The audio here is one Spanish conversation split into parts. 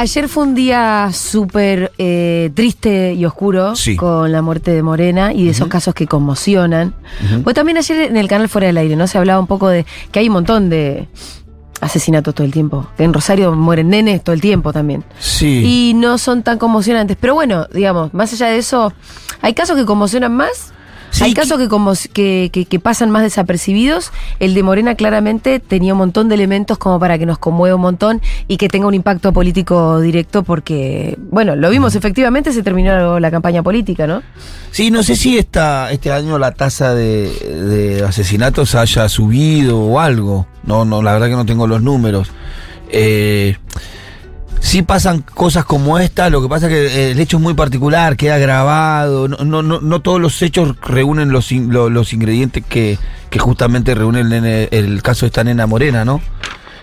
Ayer fue un día súper eh, triste y oscuro Sí. con la muerte de Morena y de esos casos que conmocionan. Pues también ayer en el canal Fuera del Aire, ¿no? Se hablaba un poco de que hay un montón de asesinatos todo el tiempo. Que en Rosario mueren nenes todo el tiempo también. Sí. Y no son tan conmocionantes. Pero bueno, digamos, más allá de eso, hay casos que conmocionan más. Sí, hay casos que, conmo- que, que- que pasan más desapercibidos. El de Morena claramente tenía un montón de elementos como para que nos conmueva un montón y que tenga un impacto político directo porque, bueno, lo vimos efectivamente, se terminó la campaña política, ¿no? Sí, no sé si esta, este año la tasa de, de asesinatos haya subido o algo. No, no, la verdad que no tengo los números. Eh, sí pasan cosas como esta, lo que pasa es que eh, el hecho es muy particular, queda grabado, no, no, no, no todos los hechos reúnen los, in- lo- los ingredientes que, justamente reúne el, el caso de esta nena morena, ¿no?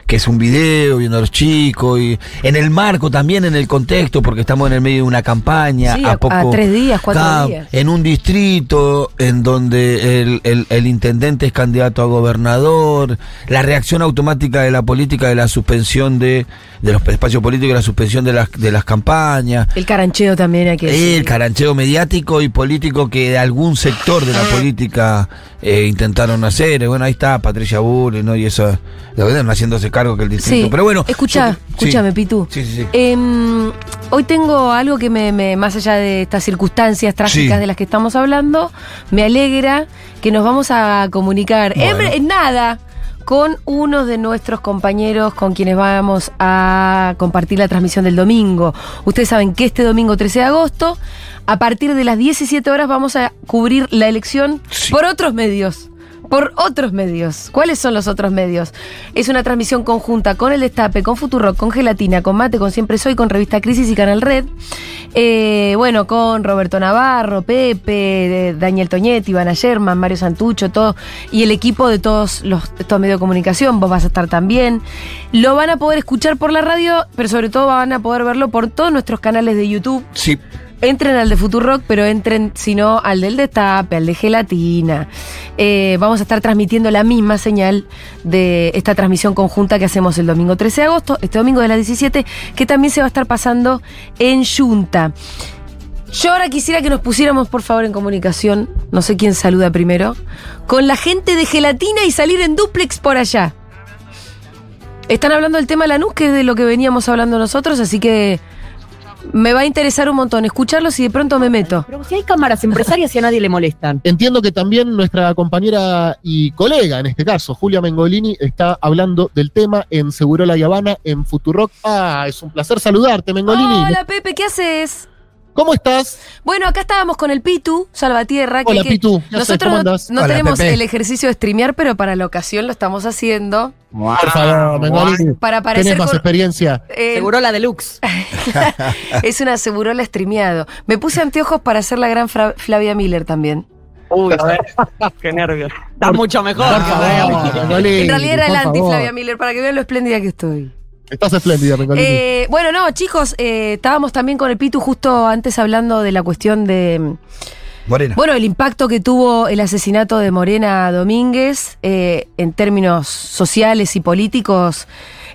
Que es un video viendo a los chicos y en el marco también en el contexto porque estamos en el medio de una campaña Sí, a, poco a tres días, cuatro días. en un distrito en donde el, el- el intendente es candidato a gobernador, la reacción automática de la política de la suspensión de, de los espacios políticos, la suspensión de las, de las campañas, El carancheo también hay que decir. el carancheo mediático y político que de algún sector de la política eh, intentaron hacer. Bueno, ahí está Patricia Bullrich, ¿no? Y eso, la verdad, no haciéndose cargo que el distrito. Sí, Pero bueno. escucha, sí. escúchame, Pitu. Sí, sí, sí. Em, hoy tengo algo que me, me- más allá de estas circunstancias trágicas de las que estamos hablando, me alegra que nos vamos a comunicar en, nada con uno de nuestros compañeros con quienes vamos a compartir la transmisión del domingo. Ustedes saben que este domingo 13 de agosto, a partir de las 17 horas, vamos a cubrir la elección Sí. por otros medios. Por otros medios. ¿Cuáles son los otros medios? Es una transmisión conjunta con El Destape, con Futurock, con Gelatina, con Mate, con Siempre Soy, con Revista Crisis y Canal Red. Eh, bueno, con Roberto Navarro, Pepe, Daniel Toñetti, Ivana Sherman, Mario Santucho, todo. Y el equipo de todos los medios de comunicación. Vos vas a estar también. Lo van a poder escuchar por la radio, pero sobre todo van a poder verlo por todos nuestros canales de YouTube. Sí. Entren al de Futurock, pero entren, si no, al del Destape, al de Gelatina. Eh, vamos a estar transmitiendo la misma señal de esta transmisión conjunta que hacemos el domingo 13 de agosto, este domingo de las 17, que también se va a estar pasando en Junta. Yo ahora quisiera que nos pusiéramos, por favor, en comunicación, no sé quién saluda primero, con la gente de Gelatina y salir en duplex por allá. Están hablando del tema Lanús, que es de lo que veníamos hablando nosotros, así que me va a interesar un montón escucharlos y de pronto me meto. Pero si hay cámaras empresarias y a nadie le molestan. Entiendo que también nuestra compañera y colega, en este caso, Julia Mengolini, está hablando del tema en Seguro La Habana, en Futurock. Ah, es un placer saludarte, Mengolini. Hola Pepe, ¿qué haces? ¿Cómo estás? Bueno, acá estábamos con el Pitu, Salvatierra. que- Hola, que Pitu. ¿Qué? Nosotros ¿Cómo no, andás? no Hola, tenemos Pepe. el ejercicio de streamear, pero para la ocasión lo estamos haciendo. Por favor. Para parecer Tenés más con- experiencia. Eh, Seguro la deluxe. es una segurola streameado. Me puse anteojos para hacer la gran Fra- Flavia Miller también. Uy, a ver. Qué nervios. Está mucho mejor. Por favor, en realidad era el anti favor. Flavia Miller, para que vean lo espléndida que estoy. Estás espléndida, Mengolini. Eh, bueno, no, chicos, eh, estábamos también con el Pitu justo antes hablando de la cuestión de... Morena. Bueno, el impacto que tuvo el asesinato de Morena Domínguez eh, en términos sociales y políticos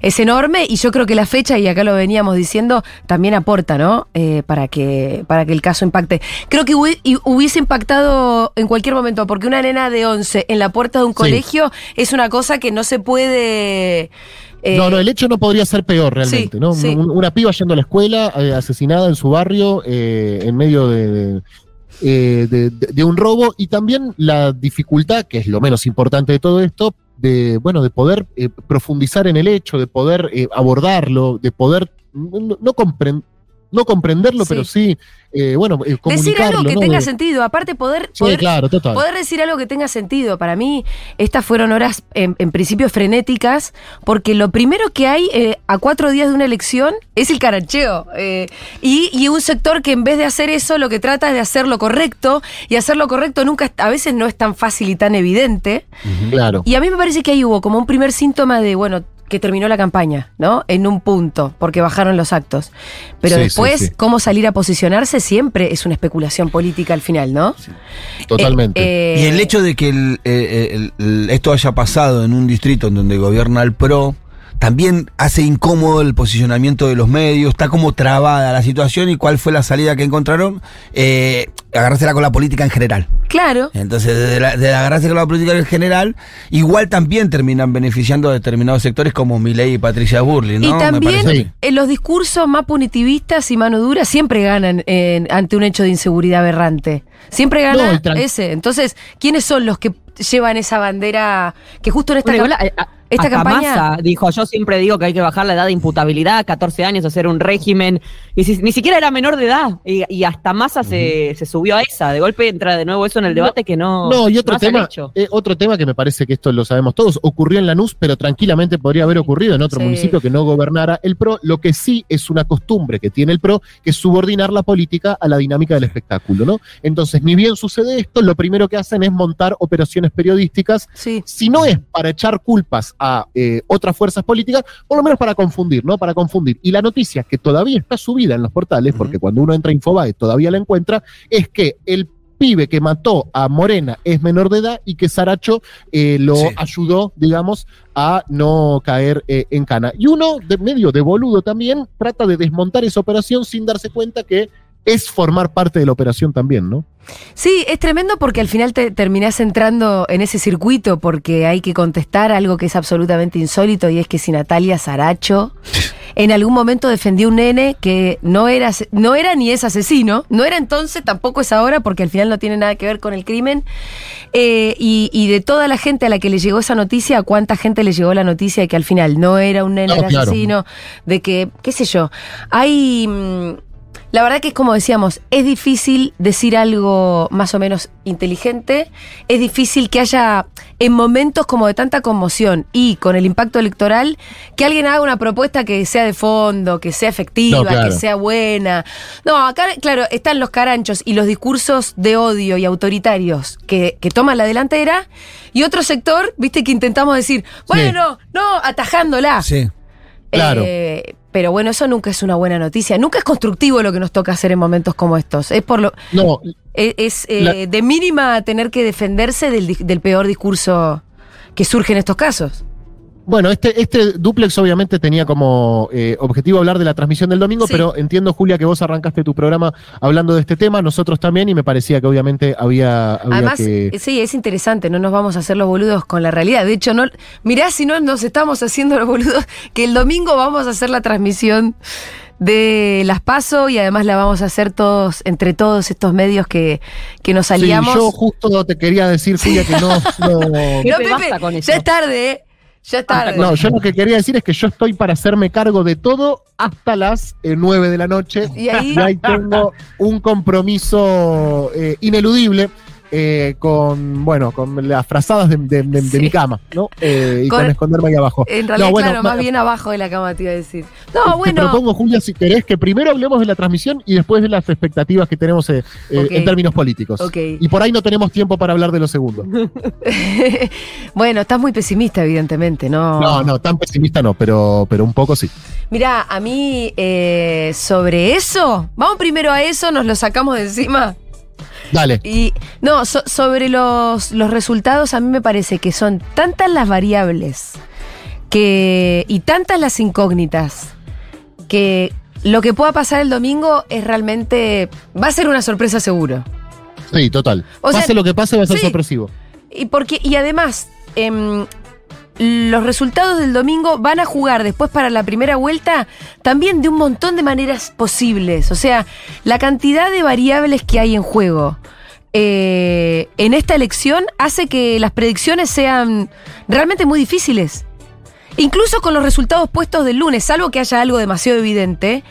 es enorme y yo creo que la fecha, y acá lo veníamos diciendo, también aporta, ¿no? Eh, para, que, para que el caso impacte. Creo que hubiese impactado en cualquier momento, porque una nena de 11 en la puerta de un colegio es una cosa que no se puede... eh, no, no, el hecho no podría ser peor realmente, sí, ¿no? sí. Una piba yendo a la escuela, eh, asesinada en su barrio, eh, en medio de, de- eh, de- un robo, y también la dificultad, que es lo menos importante de todo esto, de, bueno, de poder eh, profundizar en el hecho, de poder eh, abordarlo, de poder no, no compren- no comprenderlo, Sí. pero sí, eh, bueno, eh, Decir algo que ¿no? tenga De- sentido, aparte poder, Sí, poder, claro, total. poder decir algo que tenga sentido. Para mí, estas fueron horas en, en principio frenéticas, porque lo primero que hay eh, a cuatro días de una elección es el carancheo. eh, y, y un sector que en vez de hacer eso, lo que trata es de hacer lo correcto, y hacer lo correcto nunca, a veces no es tan fácil y tan evidente. Claro. Y a mí me parece que ahí hubo como un primer síntoma de, bueno, que terminó la campaña, ¿no? En un punto, porque bajaron los actos. Pero Sí, después, sí. cómo salir a posicionarse siempre es una especulación política al final, ¿no? Totalmente. Eh, eh, Y el hecho de que el- eh, el- el- esto haya pasado en un distrito en donde gobierna el PRO, también hace incómodo el posicionamiento de los medios, está como trabada la situación y cuál fue la salida que encontraron, eh, agarrársela con la política en general. Claro. Entonces, de, la- de agarrarse con la política en general, igual también terminan beneficiando a determinados sectores como Milei y Patricia Burley, ¿no? Y Me también parece en los discursos más punitivistas y mano dura siempre ganan en- ante un hecho de inseguridad aberrante. Siempre No, gana tran- ese. Entonces, ¿quiénes son los que llevan esa bandera que justo en esta Bueno, esta hasta campaña- Massa dijo, yo siempre digo que hay que bajar la edad de imputabilidad, 14 años, hacer un régimen. Y si- ni siquiera era menor de edad. Y, y hasta Massa se, se subió a esa. De golpe entra de nuevo eso en el debate que no. No, y otro no tema, eh, otro tema que me parece que esto lo sabemos todos, ocurrió en Lanús, pero tranquilamente podría haber ocurrido en otro Sí. municipio que no gobernara el PRO. Lo que sí es una costumbre que tiene el PRO, que es subordinar la política a la dinámica del espectáculo, ¿no? Entonces, ni bien sucede esto, lo primero que hacen es montar operaciones periodísticas Sí. si no es para echar culpas a eh, otras fuerzas políticas, por lo menos para confundir, ¿no? Para confundir. Y la noticia que todavía está subida en los portales, porque cuando uno entra a Infobae todavía la encuentra, es que el pibe que mató a Morena es menor de edad y que Saracho eh, lo Sí. ayudó, digamos, a no caer eh, en cana. Y uno, de medio de boludo también, trata de desmontar esa operación sin darse cuenta que es formar parte de la operación también, ¿no? Sí, es tremendo porque al final te terminás entrando en ese circuito porque hay que contestar algo que es absolutamente insólito y es que si Natalia Saracho en algún momento defendió un nene que no era, no era ni es asesino, no era entonces, tampoco es ahora porque al final no tiene nada que ver con el crimen. Eh, y, y de toda la gente a la que le llegó esa noticia, ¿a cuánta gente le llegó la noticia de que al final no era un nene No, el claro. asesino? De que, qué sé yo, hay... la verdad que es como decíamos, es difícil decir algo más o menos inteligente, es difícil que haya en momentos como de tanta conmoción y con el impacto electoral, que alguien haga una propuesta que sea de fondo, que sea efectiva, No, claro. que sea buena. No, acá, claro, están los caranchos y los discursos de odio y autoritarios que, que toman la delantera y otro sector, viste, que intentamos decir, bueno, no, atajándola. Sí. Claro. Eh, pero bueno, eso nunca es una buena noticia. Nunca es constructivo lo que nos toca hacer en momentos como estos. Es por lo No, es, es, eh, La- de mínima tener que defenderse del peor discurso que surge en estos casos. Bueno, este, este duplex obviamente tenía como eh, objetivo hablar de la transmisión del domingo, Sí. pero entiendo, Julia, que vos arrancaste tu programa hablando de este tema, nosotros también, y me parecía que obviamente había, había Además, que. eh, sí, es interesante, no nos vamos a hacer los boludos con la realidad. De hecho, no, mirá si no nos estamos haciendo los boludos, que el domingo vamos a hacer la transmisión de las PASO y además la vamos a hacer todos, entre todos estos medios que, que nos Sí, aliamos. yo justo te quería decir, Julia, que no. no- no, Pepe, Pepe, basta con eso. ya es tarde, ¿eh? Ya es tarde. no, yo lo que quería decir es que yo estoy para hacerme cargo de todo hasta las eh, 9 de la noche. Y ahí- Y ahí tengo un compromiso eh, ineludible. Eh, con, bueno, con las frazadas de, de- de- de Sí. mi cama, ¿no? Eh, y con, Con- esconderme ahí abajo. En realidad, No, bueno, claro, más bien abajo de la cama te iba a decir. No, Te bueno. propongo, Julia, si querés, que primero hablemos de la transmisión y después de las expectativas que tenemos eh, en términos políticos. Y por ahí no tenemos tiempo para hablar de lo segundo. bueno, estás muy pesimista, evidentemente, ¿no? No, no, tan pesimista no, pero, pero un poco sí. Mira, a mí sobre eso, vamos primero a eso, nos lo sacamos de encima. Dale. Y no, so- sobre los, los resultados, a mí me parece que son tantas las variables que, y tantas las incógnitas que lo que pueda pasar el domingo es realmente. va a ser una sorpresa seguro. Sí, total. O sea, pase lo que pase, va a ser sí. sorpresivo. Y, porque, y además, em, los resultados del domingo van a jugar después para la primera vuelta también de un montón de maneras posibles. O sea, la cantidad de variables que hay en juego eh, en esta elección hace que las predicciones sean realmente muy difíciles. incluso con los resultados puestos del lunes, salvo que haya algo demasiado evidente,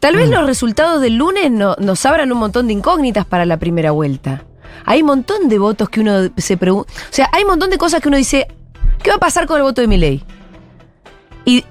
tal vez los resultados del lunes no- nos abran un montón de incógnitas para la primera vuelta. Hay un montón de votos que uno se pregunta. O sea, hay un montón de cosas que uno dice, ¿qué va a pasar con el voto de Milei? Y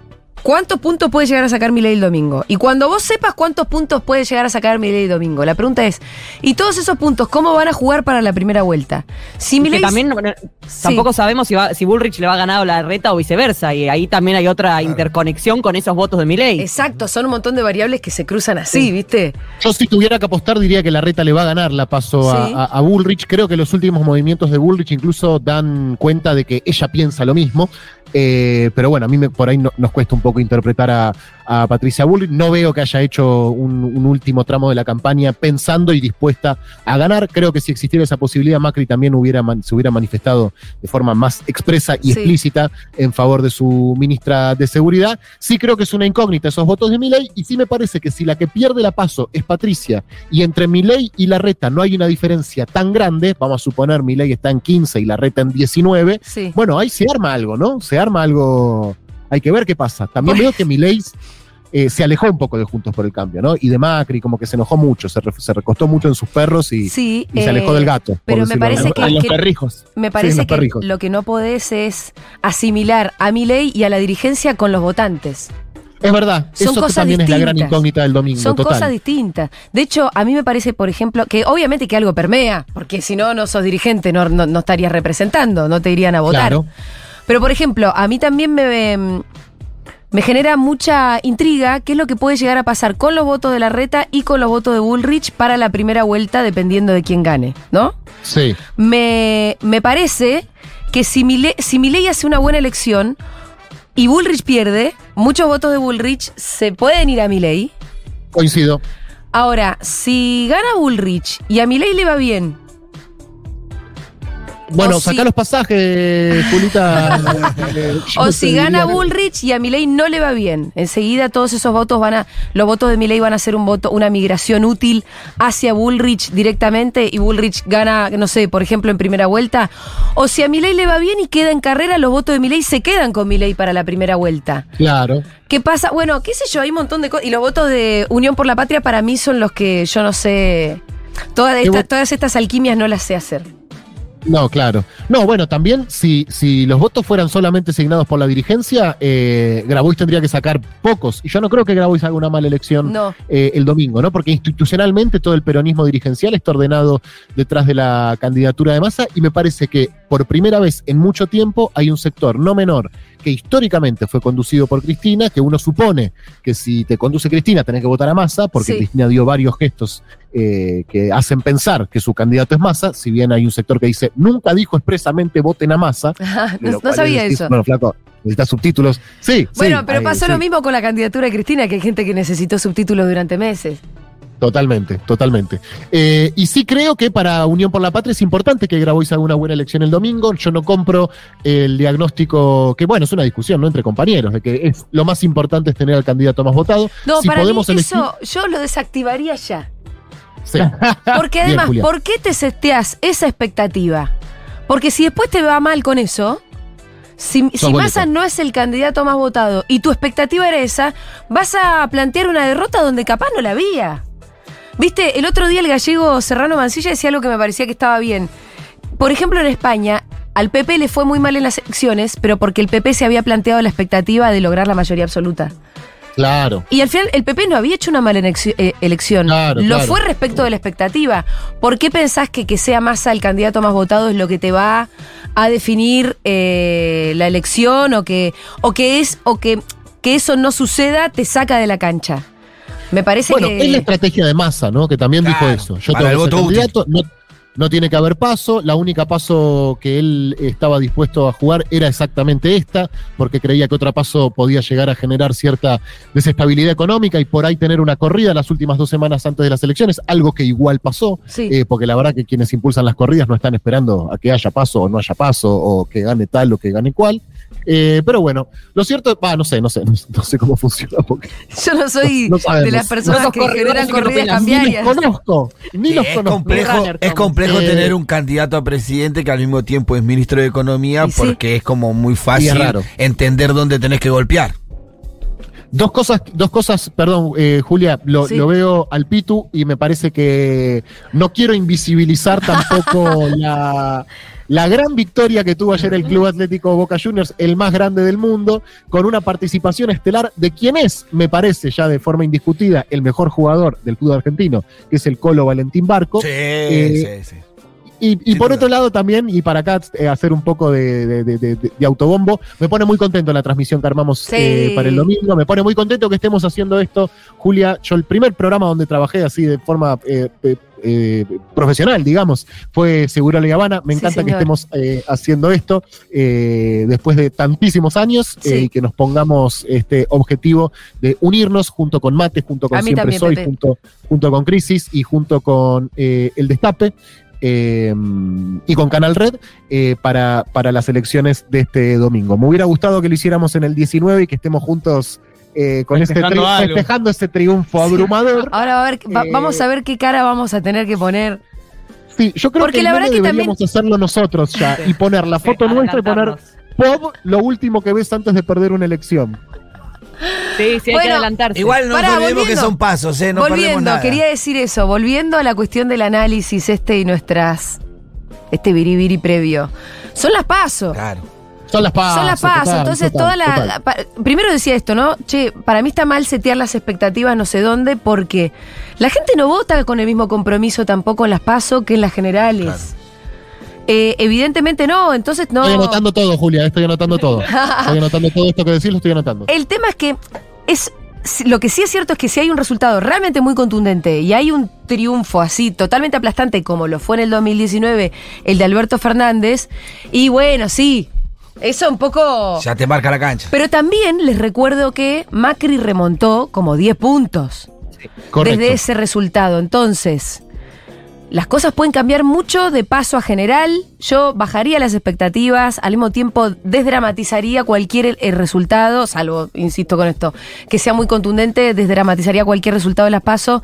¿cuántos puntos puede llegar a sacar Milei el domingo? Y cuando vos sepas cuántos puntos puede llegar a sacar Milei el domingo, la pregunta es, ¿y todos esos puntos cómo van a jugar para la primera vuelta? Si también bueno, Sí. tampoco sabemos si, va, si Bullrich le va a ganar a la reta o viceversa. Y ahí también hay otra interconexión con esos votos de Milei. Exacto, son un montón de variables que se cruzan así, ¿viste? Yo si tuviera que apostar diría que la reta le va a ganar la paso a, Sí. a- a Bullrich. Creo que los últimos movimientos de Bullrich incluso dan cuenta de que ella piensa lo mismo. Eh, pero bueno, a mí por ahí no- nos cuesta un poco interpretar a, a Patricia Bullrich. No veo que haya hecho un, un último tramo de la campaña pensando y dispuesta a ganar. Creo que si existiera esa posibilidad, Macri también hubiera se hubiera manifestado de forma más expresa y Sí. explícita en favor de su ministra de Seguridad. Sí creo que es una incógnita esos votos de Milei y sí me parece que si la que pierde la paso es Patricia y entre Milei y Larreta no hay una diferencia tan grande, vamos a suponer Milei está en 15 y Larreta en 19, Sí. bueno, ahí se arma algo, ¿no? Se arma algo, hay que ver qué pasa. También veo que Milei eh, se alejó un poco de Juntos por el Cambio, ¿no? Y de Macri, como que se enojó mucho, se, re- se recostó mucho en sus perros y, Sí, y se alejó eh, del gato. pero me parece que- En los que- perrijos. Me parece que perrijos. lo que no podés es asimilar a Milei y a la dirigencia con los votantes. Es verdad, Son eso cosas también es la gran distintas. incógnita del domingo. Son total. cosas distintas. De hecho, a mí me parece, por ejemplo, que obviamente que algo permea, porque si no, no sos dirigente, no, no, no estarías representando, no te irían a votar. Claro. Pero, por ejemplo, a mí también me, me genera mucha intriga qué es lo que puede llegar a pasar con los votos de la reta y con los votos de Bullrich para la primera vuelta, dependiendo de quién gane, ¿no? Sí. Me, me parece que si Milei, si Milei hace una buena elección y Bullrich pierde, muchos votos de Bullrich se pueden ir a Milei. Coincido. Ahora, si gana Bullrich y a Milei le va bien, Bueno, O sacá si- los pasajes, Julita. Eh, o si gana Bullrich y a Milei no le va bien, enseguida todos esos votos van a, los votos de Milei van a ser un voto, una migración útil hacia Bullrich directamente y Bullrich gana, no sé, por ejemplo, en primera vuelta. O si a Milei le va bien y queda en carrera, los votos de Milei se quedan con Milei para la primera vuelta. Claro. ¿Qué pasa? Bueno, qué sé yo, hay un montón de cosas. Y los votos de Unión por la Patria para mí son los que yo no sé. Todas, ¿Qué estas- vo- todas estas alquimias no las sé hacer. No, claro. No, bueno, también si, si los votos fueran solamente asignados por la dirigencia, eh, Grabois tendría que sacar pocos. Y yo no creo que Grabois haga una mala elección No. eh, el domingo, ¿no? Porque institucionalmente todo el peronismo dirigencial está ordenado detrás de la candidatura de masa y me parece que por primera vez en mucho tiempo hay un sector no menor que históricamente fue conducido por Cristina, que uno supone que si te conduce Cristina tenés que votar a masa, porque Sí. Cristina dio varios gestos eh, que hacen pensar que su candidato es masa, si bien hay un sector que dice, nunca dijo expresamente voten a de no, no sabía eso. Bueno, flaco, necesitas subtítulos. Sí, Bueno, sí, pero eh, pasó sí. lo mismo con la candidatura de Cristina, que hay gente que necesitó subtítulos durante meses. Totalmente, totalmente. Eh, y sí creo que para Unión por la Patria es importante que Grabois haga una buena elección el domingo. Yo no compro el diagnóstico, que bueno, es una discusión, ¿no? Entre compañeros, de que es, lo más importante es tener al candidato más votado. No, Si para mí podemos elegir- eso yo lo desactivaría ya. Sí. Porque además. ¿por qué te seteas esa expectativa? Porque si después te va mal con eso, si, si. Massa no es el candidato más votado y tu expectativa era esa, vas a plantear una derrota donde capaz no la había. Viste, el otro día el gallego Serrano Mancilla decía algo que me parecía que estaba bien. Por ejemplo, en España, al PP le fue muy mal en las elecciones, pero porque el PP se había planteado la expectativa de lograr la mayoría absoluta. Claro. Y al final el PP no había hecho una mala eh, elección. Claro, lo claro. fue respecto de la expectativa. ¿Por qué pensás que que sea Massa el candidato más votado es lo que te va a definir eh, la elección o que, o que es o que, que eso no suceda te saca de la cancha? Me parece Bueno, que es la estrategia de masa, ¿no? Que también Claro, dijo eso. Yo para tengo el voto útil. candidato, no, no tiene que haber paso. La única paso que él estaba dispuesto a jugar era exactamente esta, porque creía que otra paso podía llegar a generar cierta desestabilidad económica y por ahí tener una corrida las últimas dos semanas antes de las elecciones, algo que igual pasó. Sí. eh, porque la verdad que quienes impulsan las corridas no están esperando a que haya paso o no haya paso, o que gane tal o que gane cual. Eh, pero bueno, lo cierto, ah, no sé, no sé, no, no sé cómo funciona porque Yo no soy No- no sabemos. de las personas que generan corridas opinas. ni los cambiarias. conozco, ni los es conozco. complejo, Runner es complejo Eh, tener un candidato a presidente que al mismo tiempo es ministro de Economía sí. porque es como muy fácil entender dónde tenés que golpear. Dos cosas, dos cosas, perdón, eh, Julia, lo, Sí. lo veo al Pitu y me parece que no quiero invisibilizar tampoco la, la gran victoria que tuvo ayer el Club Atlético Boca Juniors, el más grande del mundo, con una participación estelar de quien es, me parece ya de forma indiscutida, el mejor jugador del club argentino, que es el Colo Valentín Barco. Sí, Eh, sí, sí. Y, y por duda. otro lado también, y para acá eh, hacer un poco de, de- de- de- de autobombo, me pone muy contento la transmisión que armamos Sí. eh, para el domingo, me pone muy contento que estemos haciendo esto, Julia, yo el primer programa donde trabajé así de forma eh, eh, eh, profesional, digamos, fue Seguro La Habana, me Sí, encanta que estemos eh, haciendo esto eh, después de tantísimos años Sí. eh, y que nos pongamos este objetivo de unirnos junto con Mate, junto con Siempre también, Soy, junto, junto con Crisis y junto con eh, El Destape eh, y con Canal Red eh, para, para las elecciones de este domingo. Me hubiera gustado que lo hiciéramos en el 19 y que estemos juntos eh, con ese Festejando algo. festejando ese triunfo Sí. abrumador. Ahora va a ver, va- Eh, vamos a ver qué cara vamos a tener que poner. Sí, yo creo Porque que, la verdad que deberíamos hacerlo nosotros ya Sí. y poner la Sí, foto nuestra y poner. Pop lo último que ves antes de perder una elección. Sí, sí, hay Bueno, que adelantarse. Igual no Pará, olvidemos que son pasos, ¿eh? No volviendo, nada. quería decir eso, volviendo a la cuestión del análisis este y nuestras. Este biribiri previo. Son las pasos. Claro. Son las pasos. Son las pasos. total, Entonces, total, toda la. total. la- pa- primero decía esto, ¿no? Che, para mí está mal setear las expectativas no sé dónde, porque la gente no vota con el mismo compromiso tampoco en las pasos que en las generales. Claro. Eh, evidentemente no, entonces no. Estoy anotando todo, Julia, estoy anotando todo. Estoy anotando todo esto que decís, lo estoy anotando. El tema es que es lo que sí es cierto es que si hay un resultado realmente muy contundente y hay un triunfo así totalmente aplastante como lo fue en el 2019 el de Alberto Fernández y bueno, sí, eso un poco Ya te marca la cancha. pero también les recuerdo que Macri remontó como 10 puntos desde ese resultado. Entonces, las cosas pueden cambiar mucho de paso a general. Yo bajaría las expectativas, al mismo tiempo desdramatizaría cualquier el, el resultado, salvo, insisto con esto, que sea muy contundente, desdramatizaría cualquier resultado de las paso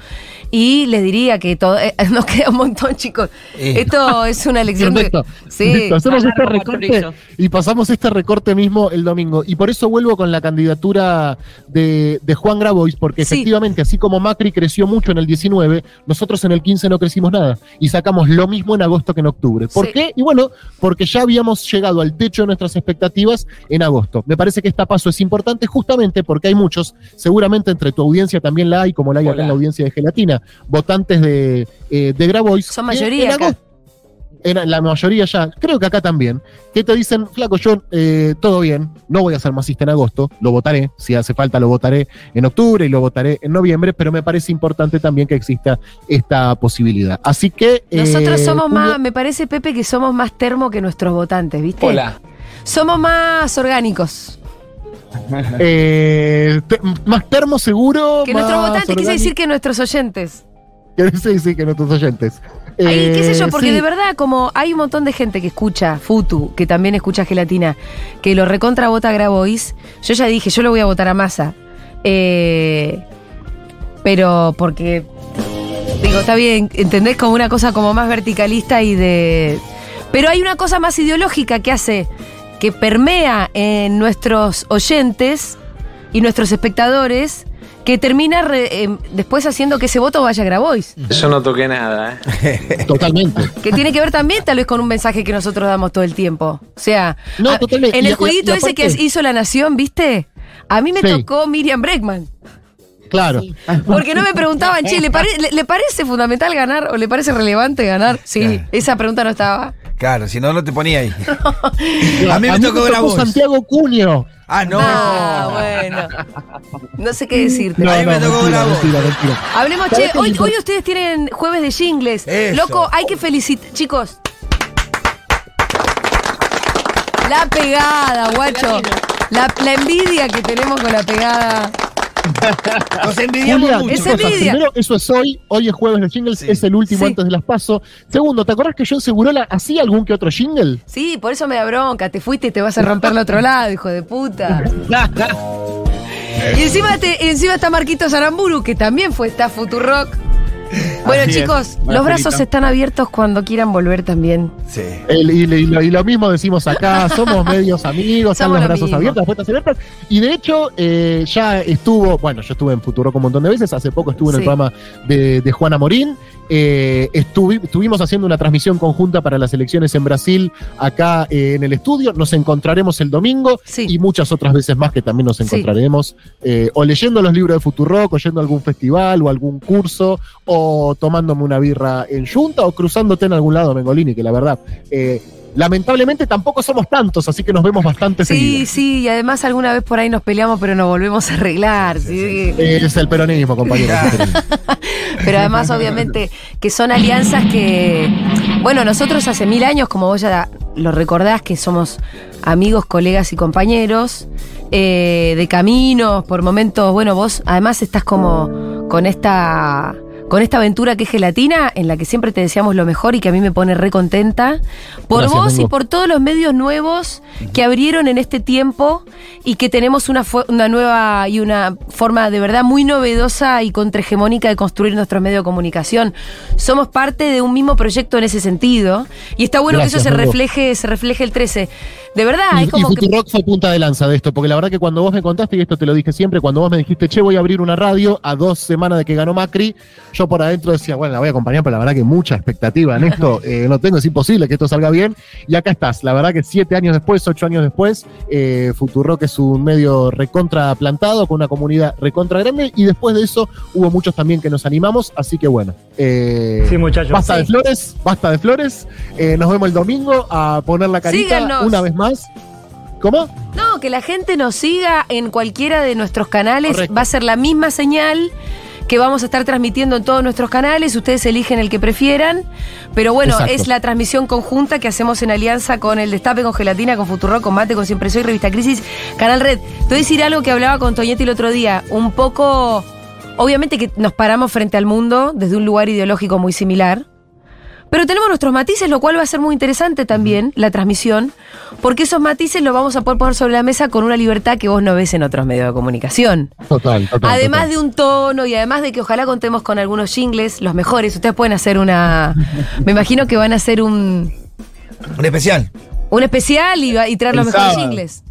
y les diría que todo, eh, nos queda un montón, chicos. Eh. Esto es una lección de... Perfecto. Sí. Hacemos este recorte y pasamos este recorte mismo el domingo. Y por eso vuelvo con la candidatura de, de Juan Grabois, porque Sí. efectivamente, así como Macri creció mucho en el 19, nosotros en el 15 no crecimos nada. Y sacamos lo mismo en agosto que en octubre. ¿Por Sí. qué? Y bueno, porque ya habíamos llegado al techo de nuestras expectativas en agosto. Me parece que este paso es importante justamente porque hay muchos, seguramente entre tu audiencia también la hay, como la hay acá en la audiencia de Gelatina, votantes de, eh, de Grabois. Son mayoría en agosto- en la mayoría ya, creo que acá también, que te dicen, flaco, yo eh, todo bien, no voy a ser masista en agosto, lo votaré, si hace falta lo votaré en octubre y lo votaré en noviembre, pero me parece importante también que exista esta posibilidad. Así que... Nosotros eh, somos Julio- más, me parece, Pepe, que somos más termo que nuestros votantes, ¿viste? Hola. Somos más orgánicos. eh, te- más termo seguro. Que nuestros más votantes, quise decir que nuestros oyentes. Sí, sí, que nuestros oyentes. Ahí, qué sé yo, Eh, porque sí. de verdad, como hay un montón de gente que escucha Futu, que también escucha Gelatina, que lo recontra vota Grabois, yo ya dije, yo lo voy a votar a Massa. Eh, pero porque, digo, está bien, ¿entendés? Como una cosa como más verticalista y de... Pero hay una cosa más ideológica que hace, que permea en nuestros oyentes y nuestros espectadores, que termina re- eh, después haciendo que ese voto vaya a Grabois. Yo no toqué nada, ¿eh? Totalmente. Que tiene que ver también tal vez con un mensaje que nosotros damos todo el tiempo. O sea, No, a- totalmente. en el jueguito ese que hizo La Nación, ¿viste? A mí me Sí. tocó Miriam Breckman. Claro. Porque no me preguntaban, che, ¿le, pare- le- le parece fundamental ganar o le parece relevante ganar? Sí, Claro. esa pregunta no estaba. Claro, si no, no te ponía ahí. a mí me tocó la voz. Santiago Cunio. Ah, no. Ah, bueno. No sé qué decirte. A mí me tocó mentira, la voz. mentira, mentira. Hablemos, ¿Sabés che, hoy, me hoy ustedes tienen jueves de jingles. Eso. Loco, hay que felicitar. Chicos. La pegada, guacho. La, la envidia que tenemos con la pegada. Nos envidiamos Julia, mucho. Es dos cosas. envidia. Primero, eso es hoy. Hoy es jueves de jingles, Sí. es el último Sí. antes de las paso. Segundo, ¿te acordás que yo en Segurola hacía algún que otro jingle? Sí, por eso me da bronca. Te fuiste y te vas a romper al otro lado, hijo de puta. Y encima, te- encima está Marquito Saramburu, que también fue está Futurock. Bueno, Así chicos, los brazos están abiertos cuando quieran volver también. Sí. El- y, y lo, y lo mismo decimos acá, somos medios amigos, están los lo brazos abiertos, las puertas abiertas. Y de hecho, eh, ya estuvo, bueno, yo estuve en Futuro un montón de veces, hace poco estuve en el programa de, de Juana Morín. Eh, estuvi- estuvimos haciendo una transmisión conjunta para las elecciones en Brasil, acá eh, en el estudio. Nos encontraremos el domingo Sí. y muchas otras veces más que también nos Sí. encontraremos, eh, o leyendo los libros de Futurock, o yendo a algún festival, o algún curso, o tomándome una birra en Junta, o cruzándote en algún lado, Mengolini, que la verdad, eh, lamentablemente tampoco somos tantos, así que nos vemos bastante Sí, seguido. sí, y además alguna vez por ahí nos peleamos, pero nos volvemos a arreglar. sí. Es el peronismo, compañero. es el peronismo. Pero además, obviamente, que son alianzas que, bueno, nosotros hace mil años, como vos ya lo recordás, que somos amigos, colegas y compañeros, eh, de caminos, por momentos, bueno, vos además estás como con esta... Con esta aventura que es gelatina, en la que siempre te deseamos lo mejor y que a mí me pone re contenta. Por Gracias, vos y por todos los medios nuevos que abrieron en este tiempo y que tenemos una, una nueva y una forma de verdad muy novedosa y contrahegemónica de construir nuestro medio de comunicación. Somos parte de un mismo proyecto en ese sentido y está bueno Gracias, que eso se refleje, se refleje el 13. De verdad, Y, es como y que... Fue punta de lanza de esto, porque la verdad que cuando vos me contaste, y esto te lo dije siempre, cuando vos me dijiste, che, voy a abrir una radio a dos semanas de que ganó Macri, yo por adentro decía, bueno, la voy a acompañar, pero la verdad que mucha expectativa en esto, eh, no tengo, es imposible que esto salga bien, y acá estás, la verdad que siete años después, ocho años después, eh, Futurock es un medio recontra plantado, con una comunidad recontra grande, y después de eso hubo muchos también que nos animamos, así que bueno. eh, Sí, muchachos. Basta de flores, basta de flores. Eh, nos vemos el domingo a poner la carita Síganos. una vez más. ¿Cómo? No, que la gente nos siga en cualquiera de nuestros canales. Correcto. Va a ser la misma señal que vamos a estar transmitiendo en todos nuestros canales. Ustedes eligen el que prefieran. Pero bueno, Exacto. es la transmisión conjunta que hacemos en alianza con el Destape, con Gelatina, con Futuro, con Mate, con Siempre Soy, Revista Crisis, Canal Red. Te voy a decir algo que hablaba con Toñetti el otro día. Un poco. Obviamente que nos paramos frente al mundo desde un lugar ideológico muy similar. Pero tenemos nuestros matices, lo cual va a ser muy interesante también, la transmisión, porque esos matices los vamos a poder poner sobre la mesa con una libertad que vos no ves en otros medios de comunicación. Total, total. Además total. de un tono y además de que ojalá contemos con algunos jingles, los mejores. Ustedes pueden hacer una. Me imagino que van a hacer un, Un especial. un especial y, y traer El los mejores sábado. jingles.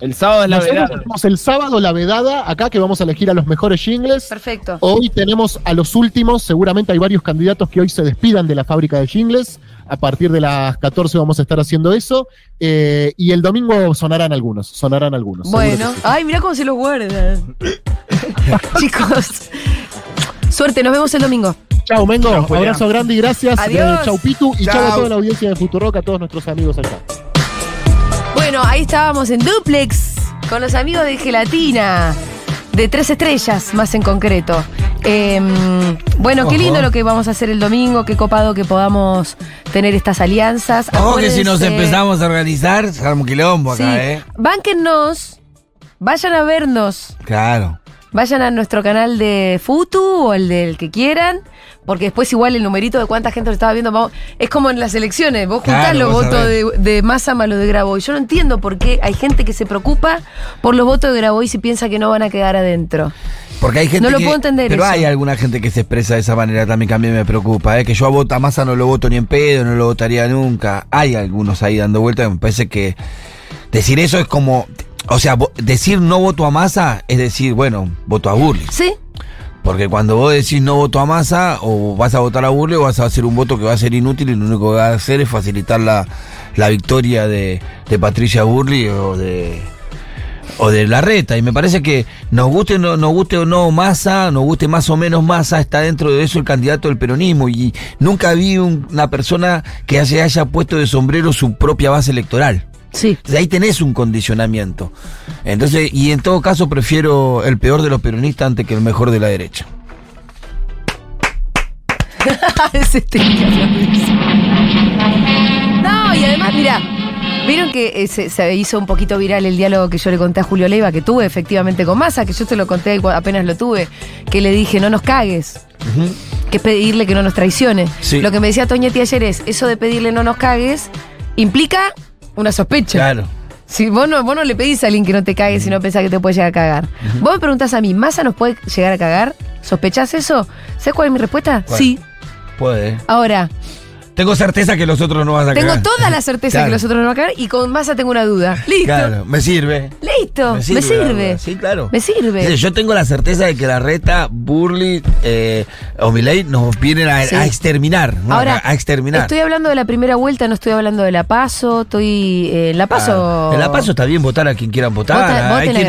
El sábado es la Nosotros velada. tenemos el sábado la vedada acá que vamos a elegir a los mejores jingles. Perfecto. Hoy tenemos a los últimos, seguramente hay varios candidatos que hoy se despidan de la fábrica de jingles. A partir de las 14 vamos a estar haciendo eso. Eh, y el domingo sonarán algunos, sonarán algunos. Bueno, sí. ay, mira cómo se los guardan. Chicos, suerte, nos vemos el domingo. Chao, Mengo. Abrazo grande y gracias. Adiós. Eh, chau, Pitu. Y chau. Chau. a toda la audiencia de Futurock, a todos nuestros amigos allá. Bueno, ahí estábamos en Duplex con los amigos de Gelatina, de tres estrellas más en concreto. Em, bueno, qué lindo lo que vamos a hacer el domingo, qué copado que podamos tener estas alianzas. Ojo que si nos empezamos a organizar, se arma un quilombo acá, Sí, ¿eh? bánquennos, vayan a vernos, Claro. Vayan a nuestro canal de Futu o el del que quieran. Porque después igual el numerito de cuánta gente lo estaba viendo, vamos- es como en las elecciones, vos juntás Claro, los votos de, de Massa más los de Graboy. Yo no entiendo por qué hay gente que se preocupa por los votos de Graboy si piensa que no van a quedar adentro. Porque hay gente No lo que- puedo entender Pero eso. hay alguna gente que se expresa de esa manera también que a mí me preocupa, ¿eh? Que yo a Vota Massa no lo voto ni en pedo, no lo votaría nunca. Hay algunos ahí dando vueltas, me parece que decir eso es como... O sea, decir no voto a Massa es decir, bueno, voto a Burley. ¿Sí? Porque cuando vos decís no voto a Massa, o vas a votar a Burley, o vas a hacer un voto que va a ser inútil y lo único que va a hacer es facilitar la, la victoria de, de Patricia Burley o de o de la reta. Y me parece que nos guste, no, nos guste o no Massa, nos guste más o menos Massa, está dentro de eso el candidato del peronismo. Y nunca vi un- una persona que se haya puesto de sombrero su propia base electoral. Sí. Entonces, ahí tenés un condicionamiento. Entonces, y en todo caso prefiero el peor de los peronistas antes que el mejor de la derecha. es este. No, y además, mira, Vieron que eh, se, se hizo un poquito viral el diálogo que yo le conté a Julio Leiva, que tuve efectivamente con Massa, que yo te lo conté apenas lo tuve, que le dije, no nos cagues. Que es pedirle que no nos traicione. Sí. Lo que me decía Toñetti ayer es, eso de pedirle no nos cagues implica una sospecha. Claro. Si vos no, vos no le pedís a alguien que no te cague si no pensás que te puede llegar a cagar. Vos me preguntás a mí, ¿Massa nos puede llegar a cagar? ¿Sospechás eso? ¿Sabes cuál es mi respuesta? ¿Cuál? Sí. Puede. Ahora, Tengo certeza que los otros no vas a tengo cagar. toda la certeza Claro. que los otros no van a cagar y con Massa tengo una duda. Listo. Claro, me sirve. Listo. Me sirve. Sí, claro. Me sirve. Sí, Yo tengo la certeza de que la reta, Burley eh, o Milei nos vienen a, Sí. a exterminar. ¿no? Ahora, a, exterminar. Estoy hablando de la primera vuelta, no estoy hablando de la paso, estoy eh, la paso. Claro. En La Paso está bien votar a quien quieran votar. Vota- Hay quienes,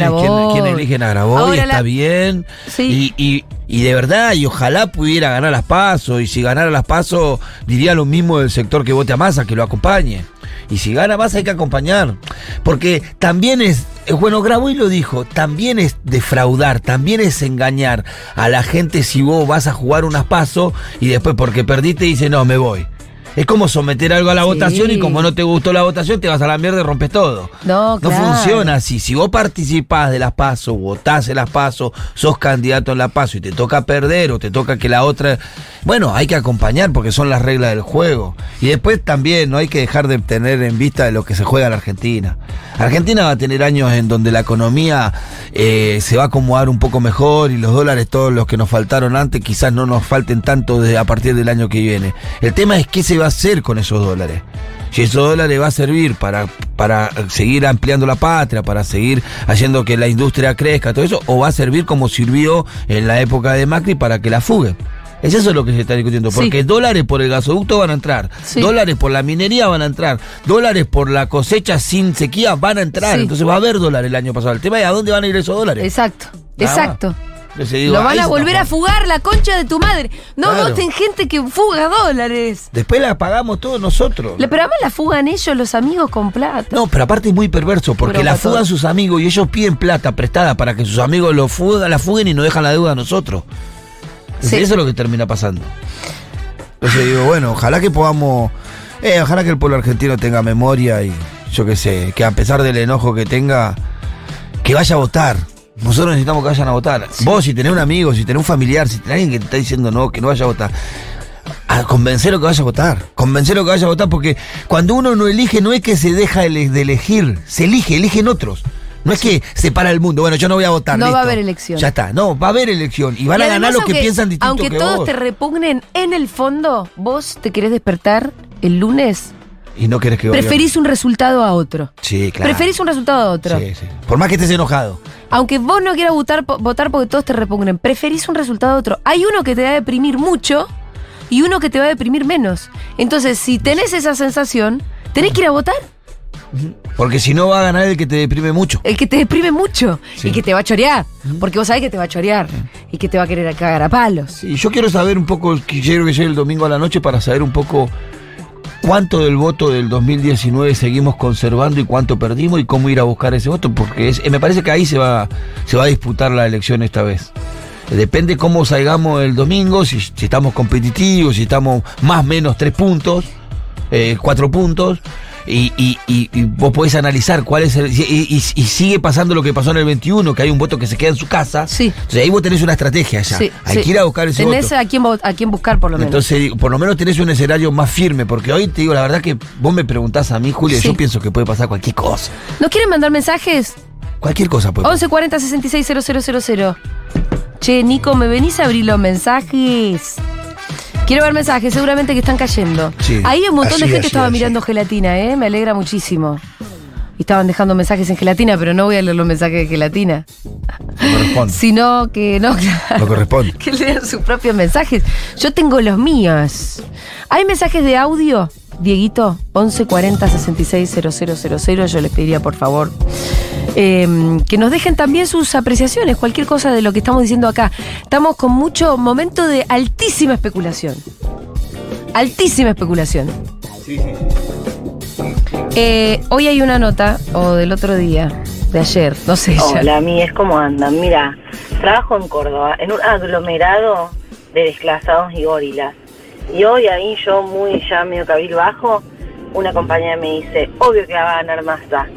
quien- eligen a Ahora está la- bien. Sí. Y, y- y de verdad, y ojalá pudiera ganar las pasos. Y si ganara las pasos, diría lo mismo del sector que vote a Massa, que lo acompañe. Y si gana Massa hay que acompañar. Porque también es, eh, bueno, Graboy lo dijo, también es defraudar, también es engañar a la gente si vos vas a jugar unas pasos y después porque perdiste dice, no, me voy. Es como someter algo a la Sí. votación y como no te gustó la votación, te vas a la mierda y rompes todo. No, No claro. funciona así. Si vos participás de las pasos, votás en las pasos, sos candidato en la paso y te toca perder o te toca que la otra. Bueno, hay que acompañar porque son las reglas del juego. Y después también no hay que dejar de tener en vista de lo que se juega en Argentina. Argentina va a tener años en donde la economía eh, se va a acomodar un poco mejor y los dólares, todos los que nos faltaron antes, quizás no nos falten tanto de- a partir del año que viene. El tema es qué se va a hacer con esos dólares. Si esos dólares va a servir para, para seguir ampliando la patria, para seguir haciendo que la industria crezca, todo eso, o va a servir como sirvió en la época de Macri para que la fuguen. Es eso lo que se está discutiendo, Sí. porque dólares por el gasoducto van a entrar, Sí. dólares por la minería van a entrar, dólares por la cosecha sin sequía van a entrar, Sí. entonces va a haber dólares el año pasado. El tema es a dónde van a ir esos dólares. Exacto. Nada Exacto. Entonces digo, Lo van a volver a fugar la concha de tu madre. No Claro. voten gente que fuga dólares. Después la pagamos todos nosotros. Le- Pero además la fugan ellos, los amigos con plata. No, pero aparte es muy perverso, porque la fugan sus amigos y ellos piden plata prestada para que sus amigos lo fugan, la fuguen y no dejan la deuda a nosotros. Sí. Eso es lo que termina pasando. Entonces digo, bueno, ojalá que podamos, eh, ojalá que el pueblo argentino tenga memoria y yo qué sé, que a pesar del enojo que tenga, que vaya a votar. Nosotros necesitamos que vayan a votar. Vos, si tenés un amigo, si tenés un familiar, si tenés alguien que te está diciendo no, que no vaya a votar, a convencerlo que vaya a votar. Convencerlo que vaya a votar porque cuando uno no elige, no es que se deja de elegir, se elige, eligen otros. No es que se para el mundo. Bueno, yo no voy a votar. No va a haber elección. Ya está. No, va a haber elección. Y van Y a ganar los que piensan distinto Aunque que todos vos. te repugnen, en el fondo, vos te querés despertar el lunes, Y no querés que gobierne. preferís un resultado a otro. Sí, claro. Preferís un resultado a otro. Sí, sí. Por más que estés enojado. Aunque vos no quieras votar, votar porque todos te repugnen, preferís un resultado a otro. Hay uno que te va a deprimir mucho y uno que te va a deprimir menos. Entonces, si tenés esa sensación, tenés que ir a votar. Porque si no va a ganar el que te deprime mucho. El que te deprime mucho Sí. y que te va a chorear. Porque vos sabés que te va a chorear y que te va a querer cagar a palos. Y yo quiero saber un poco, quiero que llegue el domingo a la noche para saber un poco cuánto del voto del 2019 seguimos conservando y cuánto perdimos y cómo ir a buscar ese voto, porque eh, me parece que ahí se va, se va a disputar la elección esta vez. Depende cómo salgamos el domingo, si, si estamos competitivos, si estamos más o menos tres puntos, eh, cuatro puntos. Y, y- y- y vos podés analizar cuál es el. Y, sigue pasando lo que pasó en el 21, que hay un voto que se queda en su casa. Sí. Entonces ahí vos tenés una estrategia ya. Sí, hay sí. que ir a buscar ese Tenés voto. a quién, a quién buscar por lo menos. Entonces, por lo menos tenés un escenario más firme, porque hoy te digo, la verdad que vos me preguntás a mí, Julio, yo pienso que puede pasar cualquier cosa. ¿No quieren mandar mensajes? Cualquier cosa puede pasar. 1140 660000. Che, Nico, ¿me venís a abrir los mensajes? Quiero ver mensajes, seguramente que están cayendo. Sí. Ahí un montón de gente así, estaba así. mirando gelatina, ¿eh? Me alegra muchísimo. Y estaban dejando mensajes en gelatina, pero no voy a leer los mensajes de gelatina. No corresponde. Sino que no, claro. No corresponde. Que lean sus propios mensajes. Yo tengo los míos. ¿Hay mensajes de audio? Dieguito, 1140 660000. Yo les pediría, por favor, eh, que nos dejen también sus apreciaciones, cualquier cosa de lo que estamos diciendo acá. Estamos con mucho momento de altísima especulación. Altísima especulación. Eh, hoy hay una nota, o del otro día, de ayer, no sé. ya. Hola, amigues, ¿cómo andan? Mira, trabajo en Córdoba, en un aglomerado de desplazados y gorilas. Y hoy ahí yo, muy ya medio cabilbajo, una compañera me dice, obvio que va a ganar Massa.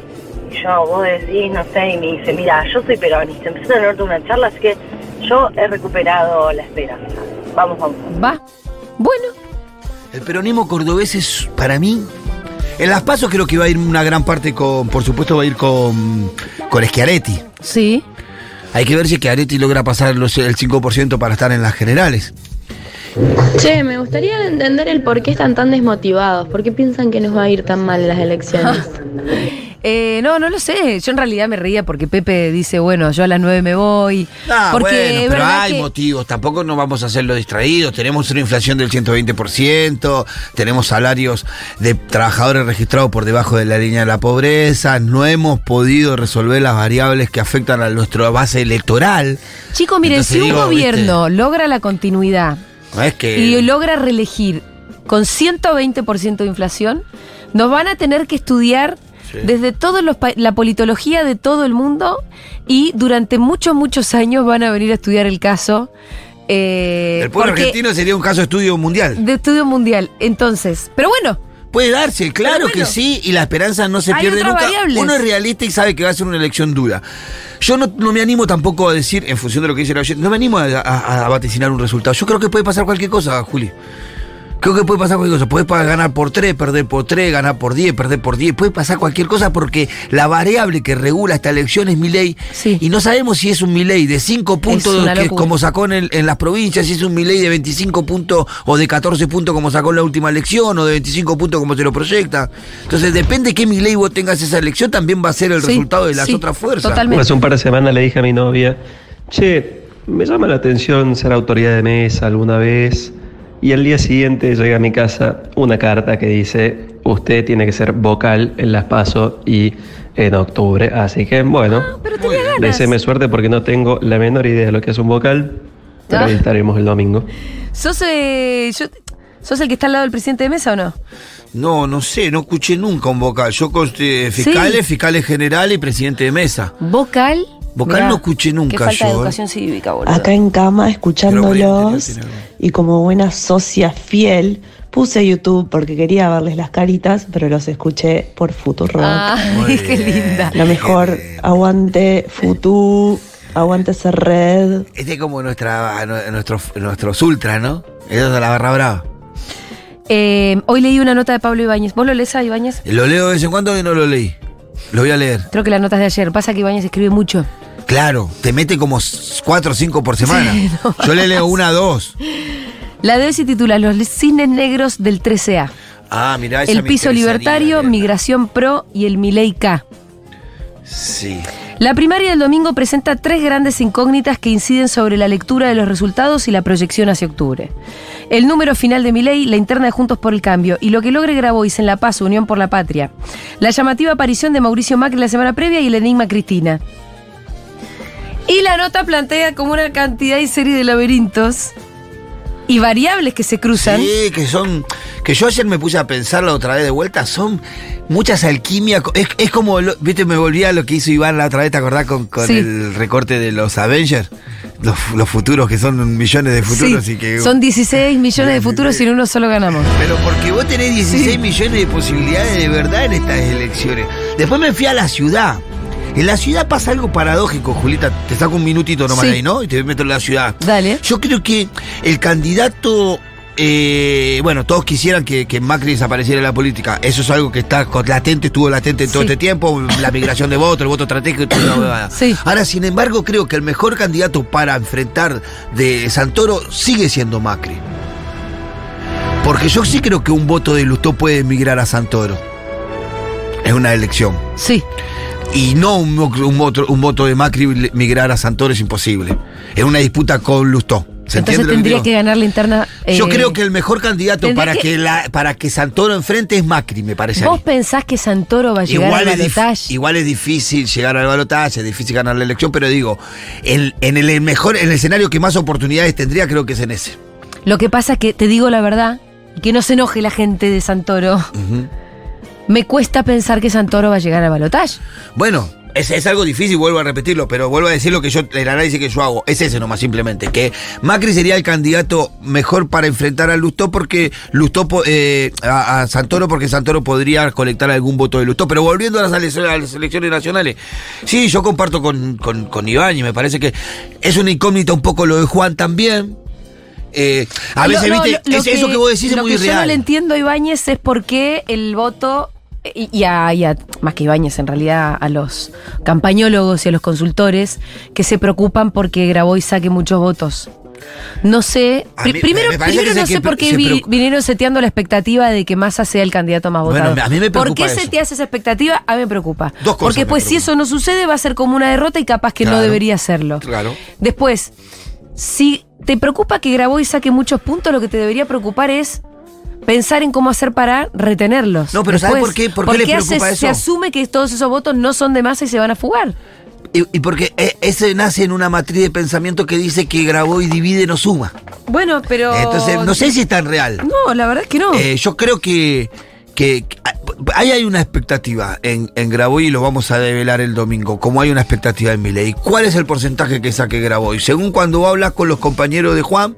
Y yo, vos decís, no sé, y me dice, mira, yo soy peronista. Empecé a darte una charla, así que yo he recuperado la esperanza. Vamos, vamos. Va. Bueno, El peronismo cordobés es, para mí, en las pasos creo que va a ir una gran parte con, por supuesto va a ir con, con Schiaretti. sí. Hay que ver si Schiaretti logra pasar los, el 5% para estar en las generales. Che, me gustaría entender el por qué están tan desmotivados, por qué piensan que nos va a ir tan mal en las elecciones. Eh, no, no lo sé. Yo en realidad me reía porque Pepe dice, bueno, yo a las 9 me voy. Ah, porque bueno, pero hay que- motivos, tampoco nos vamos a hacerlo distraídos. Tenemos una inflación del 120%, tenemos salarios de trabajadores registrados por debajo de la línea de la pobreza, no hemos podido resolver las variables que afectan a nuestra base electoral. Chicos, miren, Entonces si un digo, gobierno logra la continuidad No es que... y logra reelegir con 120% de inflación, nos van a tener que estudiar Sí. desde todos los la politología de todo el mundo y durante muchos, muchos años van a venir a estudiar el caso. eh, el pueblo argentino sería un caso de estudio mundial. De estudio mundial. Entonces, pero bueno, Puede darse, claro bueno. que sí, y la esperanza no se pierde nunca. variables. Uno es realista y sabe que va a ser una elección dura. Yo no, no me animo tampoco a decir, en función de lo que dice la oyente, no me animo a, a- a vaticinar un resultado. Yo creo que puede pasar cualquier cosa, Juli. Creo que puede pasar cualquier cosa. Puede ganar por 3, perder por 3, ganar por 10, perder por 10. Puede pasar cualquier cosa porque la variable que regula esta elección es mi ley. Sí. Y no sabemos si es un Milei de 5 puntos, que, como sacó en, el- en las provincias, si es un Milei de 25 puntos o de 14 puntos como sacó en la última elección o de 25 puntos como se lo proyecta. Entonces, depende qué Milei vos tengas esa elección, también va a ser el Sí, resultado de las sí, otras fuerzas. totalmente. Hace un par de semanas le dije a mi novia, che, me llama la atención ser autoridad de mesa alguna vez. Y al día siguiente llega a mi casa una carta que dice, usted tiene que ser vocal en las PASO y en octubre. Así que, bueno, Ah, pero deseeme suerte porque no tengo la menor idea de lo que es un vocal. Pero Ah. ahí estaremos el domingo. ¿sos, eh, yo- ¿sos el que está al lado del presidente de mesa o no? No, no sé, no escuché nunca un vocal. Yo con eh, fiscales, fiscales generales y presidente de mesa. Vocal. Vocal Mirá, no escuché nunca Qué falta yo, de ¿eh? educación cívica, boludo. Acá en cama, escuchándolos y como buena socia fiel, puse YouTube porque quería verles las caritas, pero los escuché por Futurock. Ay, Muy qué linda. Lo mejor, aguante Futu, aguante ese red. Este es como nuestra, nu- nuestros, nuestros ultra, ¿no? Eso es de la barra brava. Eh, hoy leí una nota de Pablo Ibáñez. ¿Vos lo lees a Ibáñez? Lo leo de vez en cuando y no lo leí. Lo voy a leer. Creo que la nota es de ayer. Pasa que Ibáñez escribe mucho. Claro, te mete como cuatro o cinco por semana. Sí, no. Yo le leo una o dos. La de hoy se titula Los cines negros del 13A. Ah, mirá, esa El piso libertario, leerla. Migración Pro y el Milei K. Sí. La primaria del domingo presenta tres grandes incógnitas que inciden sobre la lectura de los resultados y la proyección hacia octubre. El número final de Milei, la interna de Juntos por el Cambio y lo que logre Grabois en La Paz, Unión por la Patria. La llamativa aparición de Mauricio Macri la semana previa y el enigma Cristina. Y la nota plantea como una cantidad y serie de laberintos y variables que se cruzan. Sí, que son. Que yo ayer me puse a pensarla otra vez de vuelta. Son muchas alquimias. Es, es como. lo- Viste, me volví a lo que hizo Iván la otra vez, ¿te acordás? Con, con Sí. el recorte de los Avengers. Los, los futuros, que son millones de futuros Sí, y que. Son 16 millones de futuros y en uno solo ganamos. Pero porque vos tenés 16 Sí. millones de posibilidades de verdad en estas elecciones. Después me fui a la ciudad. En la ciudad pasa algo paradójico, Julita. Te saco un minutito nomás Sí. ahí, ¿no? Y te meto en la ciudad. Dale. Yo creo que el candidato. eh, bueno, todos quisieran que, que Macri desapareciera de la política. Eso es algo que está latente, estuvo latente todo Sí. este tiempo. La migración de votos, el voto estratégico y toda. Sí. Ahora, sin embargo, creo que el mejor candidato para enfrentar de Santoro sigue siendo Macri. Porque yo sí creo que un voto de Lustó puede emigrar a Santoro. Es una elección. Sí. Y no un, un voto, un voto de Macri migrar a Santoro es imposible. Es una disputa con Lustó. ¿Se Entonces tendría que ganar la interna. Yo eh, creo que el mejor candidato para que- que, la, para que Santoro enfrente es Macri, me parece. a ¿Vos mí. pensás que Santoro va a llegar Igual al balotaje? igual es difícil llegar al balotaje, es difícil ganar la elección, pero digo, en, en el mejor, en el escenario que más oportunidades tendría, creo que es en ese. Lo que pasa es que, te digo la verdad, y que no se enoje la gente de Santoro, Ujú. Me cuesta pensar que Santoro va a llegar al balotaje. Bueno, Es, es algo difícil, vuelvo a repetirlo, pero vuelvo a decir lo que yo, el análisis que yo hago, es ese nomás simplemente, que Macri sería el candidato mejor para enfrentar a Lustó porque Lustó, eh, a, a Santoro, porque Santoro podría colectar algún voto de Lustó. Pero volviendo a las, elecciones- a las elecciones nacionales, sí, yo comparto con, con, con Iván y me parece que es una incógnita un poco lo de Juan también. Eh, a Lo- veces, no, viste, lo- lo es- eso que vos decís es lo muy que Yo no le entiendo Ibáñez es por qué el voto, y, y a, y a- más que Ibáñez en realidad, a los campañólogos y a los consultores que se preocupan porque Graboy saque muchos votos. No sé, mí- primero, primero no sé por qué vi- vinieron seteando la expectativa de que Massa sea el candidato más Bueno, votado. a mí me ¿Por preocupa qué eso. seteas esa expectativa? A mí me preocupa. Dos cosas Porque pues si eso no sucede va a ser como una derrota y capaz que no debería serlo. Claro. Después, si te preocupa que Graboy saque muchos puntos, lo que te debería preocupar es pensar en cómo hacer para retenerlos. No, pero ¿sabe Después, por qué- por qué le hace- preocupa se eso? asume que todos esos votos no son de masa y se van a fugar. Y, y porque e- ese nace en una matriz de pensamiento que dice que grabó y divide no suma. Bueno, pero. Entonces, no sé si es tan real. No, la verdad es que no. Eh, yo creo que, que, ahí hay una expectativa en, en Graboy y lo vamos a develar el domingo, como hay una expectativa en Milei. ¿Cuál es el porcentaje que saque Graboy? Según cuando hablas con los compañeros de Juan,